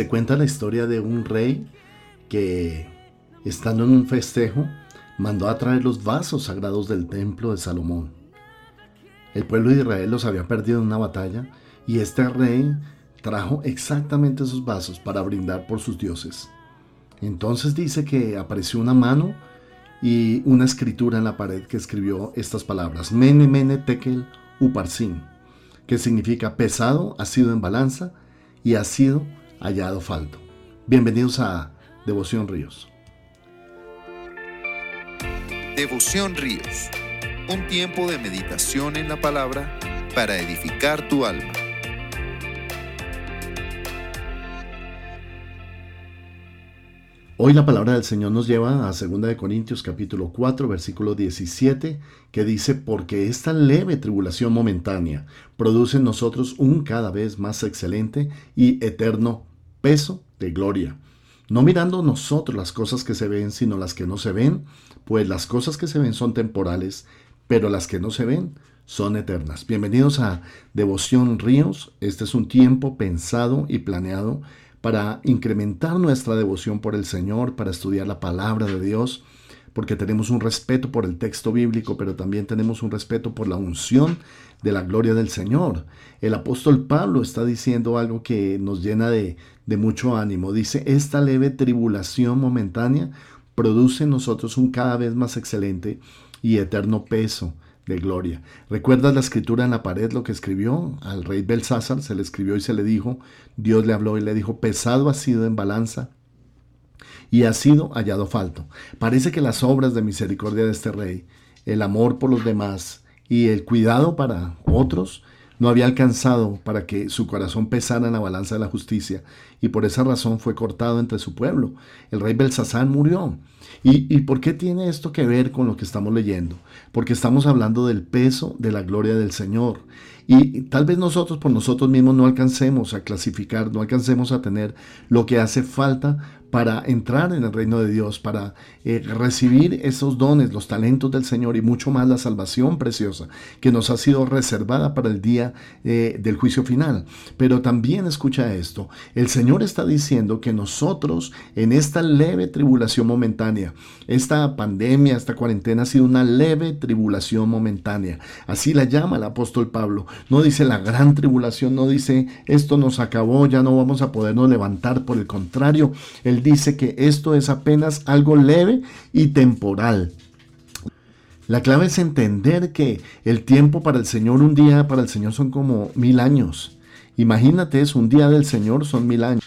Se cuenta la historia de un rey que, estando en un festejo, mandó a traer los vasos sagrados del templo de Salomón. El pueblo de Israel los había perdido en una batalla y este rey trajo exactamente esos vasos para brindar por sus dioses. Entonces dice que apareció una mano y una escritura en la pared que escribió estas palabras, Mene Mene Tekel Uparsin, que significa pesado, ha sido en balanza y ha sido hallado falto. Bienvenidos a Devoción Ríos. Devoción Ríos, un tiempo de meditación en la palabra para edificar tu alma. Hoy la palabra del Señor nos lleva a 2 Corintios capítulo 4 versículo 17 que dice, porque esta leve tribulación momentánea produce en nosotros un cada vez más excelente y eterno peso de gloria. No mirando nosotros las cosas que se ven, sino las que no se ven, pues las cosas que se ven son temporales, pero las que no se ven son eternas. Bienvenidos a Devoción Ríos. Este es un tiempo pensado y planeado para incrementar nuestra devoción por el Señor, para estudiar la palabra de Dios, porque tenemos un respeto por el texto bíblico, pero también tenemos un respeto por la unción de la gloria del Señor. El apóstol Pablo está diciendo algo que nos llena de, de mucho ánimo. Dice, esta leve tribulación momentánea produce en nosotros un cada vez más excelente y eterno peso de gloria. ¿Recuerdas la escritura en la pared, lo que escribió al rey Belsázar? Se le escribió y se le dijo, Dios le habló y le dijo, pesado ha sido en balanza y ha sido hallado falto. Parece que las obras de misericordia de este rey, el amor por los demás y el cuidado para otros, no había alcanzado para que su corazón pesara en la balanza de la justicia, y por esa razón fue cortado entre su pueblo. El rey Belsasán murió. ¿Y, ¿Y por qué tiene esto que ver con lo que estamos leyendo? Porque estamos hablando del peso de la gloria del Señor. Y tal vez nosotros por nosotros mismos no alcancemos a clasificar, no alcancemos a tener lo que hace falta para entrar en el reino de Dios, para eh, recibir esos dones, los talentos del Señor y mucho más la salvación preciosa que nos ha sido reservada para el día eh, del juicio final. Pero también escucha esto, el Señor está diciendo que nosotros en esta leve tribulación momentánea, esta pandemia, esta cuarentena ha sido una leve tribulación momentánea. Así la llama el apóstol Pablo. No dice la gran tribulación, no dice esto nos acabó, ya no vamos a podernos levantar. Por el contrario, el dice que esto es apenas algo leve y temporal. La clave es entender que el tiempo para el Señor, un día para el Señor son como mil años. Imagínate es un día del Señor son mil años.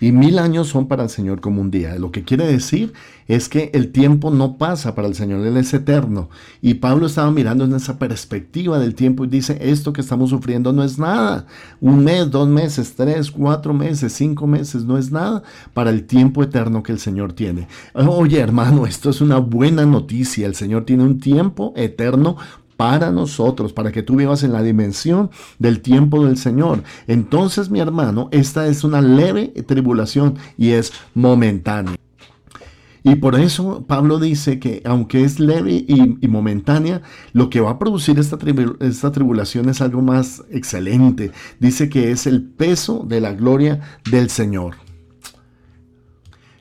Y mil años son para el Señor como un día. Lo que quiere decir es que el tiempo no pasa para el Señor, Él es eterno. Y Pablo estaba mirando en esa perspectiva del tiempo y dice, esto que estamos sufriendo no es nada. Un mes, dos meses, tres, cuatro meses, cinco meses, no es nada para el tiempo eterno que el Señor tiene. Oye hermano, esto es una buena noticia. El Señor tiene un tiempo eterno para nosotros, para que tú vivas en la dimensión del tiempo del Señor. Entonces, mi hermano, esta es una leve tribulación y es momentánea. Y por eso Pablo dice que aunque es leve y, momentánea, lo que va a producir esta, esta, tribulación es algo más excelente. Dice que es el peso de la gloria del Señor.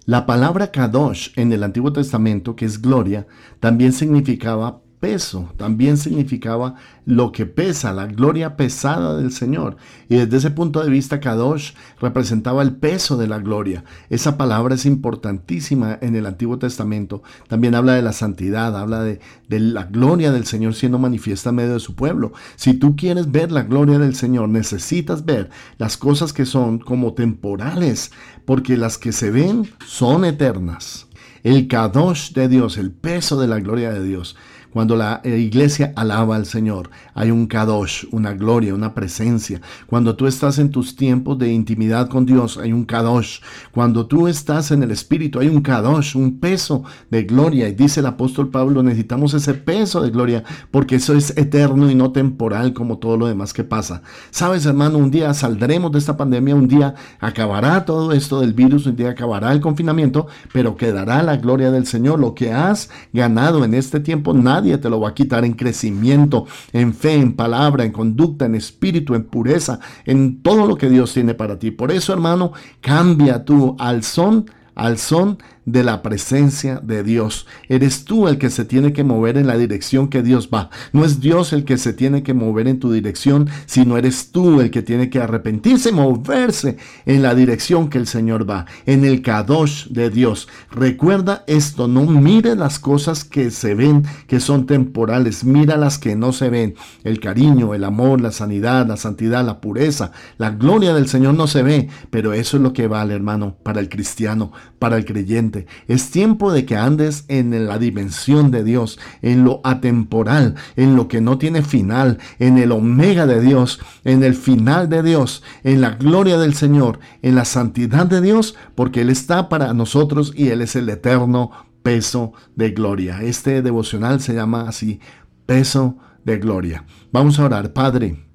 La palabra kadosh en el Antiguo Testamento, que es gloria, también significaba peso, también significaba lo que pesa, la gloria pesada del Señor. Y desde ese punto de vista, Kadosh representaba el peso de la gloria. Esa palabra es importantísima en el Antiguo Testamento. También habla de la santidad, habla de, la gloria del Señor siendo manifiesta en medio de su pueblo. Si tú quieres ver la gloria del Señor, necesitas ver las cosas que son como temporales, porque las que se ven son eternas. El Kadosh de Dios, el peso de la gloria de Dios cuando la eh, iglesia alaba al Señor, hay un kadosh, una gloria, una presencia. Cuando tú estás en tus tiempos de intimidad con Dios, hay un kadosh. Cuando tú estás en el Espíritu, hay un kadosh, un peso de gloria. Y dice el apóstol Pablo, necesitamos ese peso de gloria porque eso es eterno y no temporal como todo lo demás que pasa. Sabes, hermano, un día saldremos de esta pandemia, un día acabará todo esto del virus, un día acabará el confinamiento, pero quedará la gloria del Señor. Lo que has ganado en este tiempo, nada nadie te lo va a quitar en crecimiento, en fe, en palabra, en conducta, en espíritu, en pureza, en todo lo que Dios tiene para ti. Por eso, hermano, cambia tú al son, al son de la presencia de Dios. Eres tú el que se tiene que mover en la dirección que Dios va. No es Dios el que se tiene que mover en tu dirección, sino eres tú el que tiene que arrepentirse, moverse en la dirección que el Señor va, en el Kadosh de Dios. Recuerda esto, no mire las cosas que se ven, que son temporales, mira las que no se ven. El cariño, el amor, la sanidad, la santidad, la pureza, la gloria del Señor no se ve, pero eso es lo que vale, hermano, para el cristiano, para el creyente es tiempo de que andes en la dimensión de Dios, en lo atemporal, en lo que no tiene final, en el omega de Dios, en el final de Dios, en la gloria del Señor, en la santidad de Dios, porque Él está para nosotros y Él es el eterno peso de gloria. Este devocional se llama así, peso de gloria. Vamos a orar, Padre.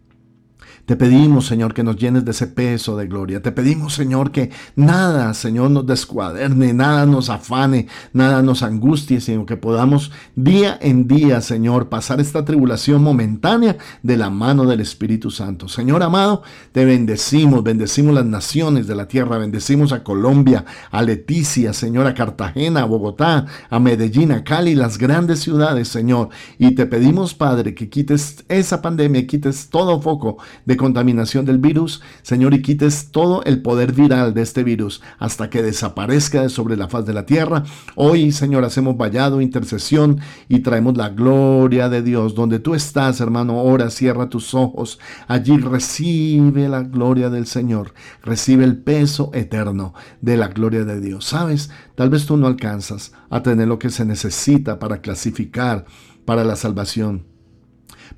Te pedimos, Señor, que nos llenes de ese peso de gloria. Te pedimos, Señor, que nada, Señor, nos descuaderne, nada nos afane, nada nos angustie, sino que podamos día en día, Señor, pasar esta tribulación momentánea de la mano del Espíritu Santo. Señor amado, te bendecimos, bendecimos las naciones de la tierra, bendecimos a Colombia, a Leticia, Señor, a Cartagena, a Bogotá, a Medellín, a Cali, las grandes ciudades, Señor. Y te pedimos, Padre, que quites esa pandemia, quites todo foco de contaminación del virus, Señor, y quites todo el poder viral de este virus hasta que desaparezca de sobre la faz de la tierra. Hoy, Señor, hacemos vallado, intercesión y traemos la gloria de Dios. Donde tú estás, hermano, ora, cierra tus ojos. Allí recibe la gloria del Señor. Recibe el peso eterno de la gloria de Dios. ¿Sabes? Tal vez tú no alcanzas a tener lo que se necesita para clasificar para la salvación.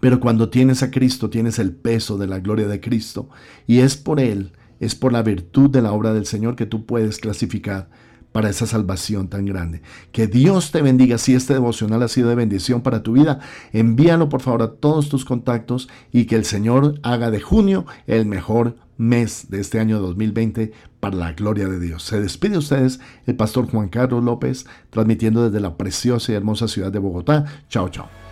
Pero cuando tienes a Cristo, tienes el peso de la gloria de Cristo. Y es por Él, es por la virtud de la obra del Señor que tú puedes clasificar para esa salvación tan grande. Que Dios te bendiga. Si este devocional ha sido de bendición para tu vida, envíalo por favor a todos tus contactos y que el Señor haga de junio el mejor mes de este año 2020 para la gloria de Dios. Se despide ustedes el pastor Juan Carlos López, transmitiendo desde la preciosa y hermosa ciudad de Bogotá. Chao, chao.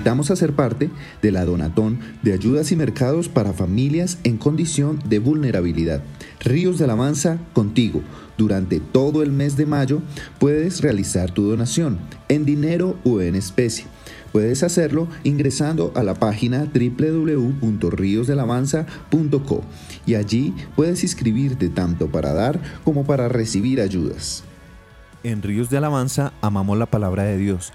Invitamos a ser parte de la Donatón de ayudas y mercados para familias en condición de vulnerabilidad. Ríos de Alabanza contigo. Durante todo el mes de mayo puedes realizar tu donación en dinero o en especie. Puedes hacerlo ingresando a la página www.riosdelavanza.co y allí puedes inscribirte tanto para dar como para recibir ayudas. En Ríos de Alabanza amamos la palabra de Dios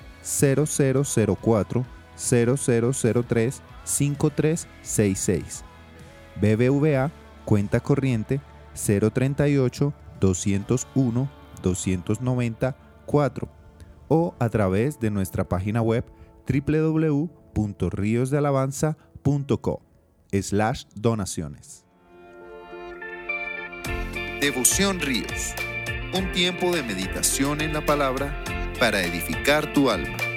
0004 0003 5366. BBVA, cuenta corriente 038 201 294 o a través de nuestra página web www.riosdealabanza.co slash donaciones. Devoción Ríos, un tiempo de meditación en la palabra para edificar tu alma.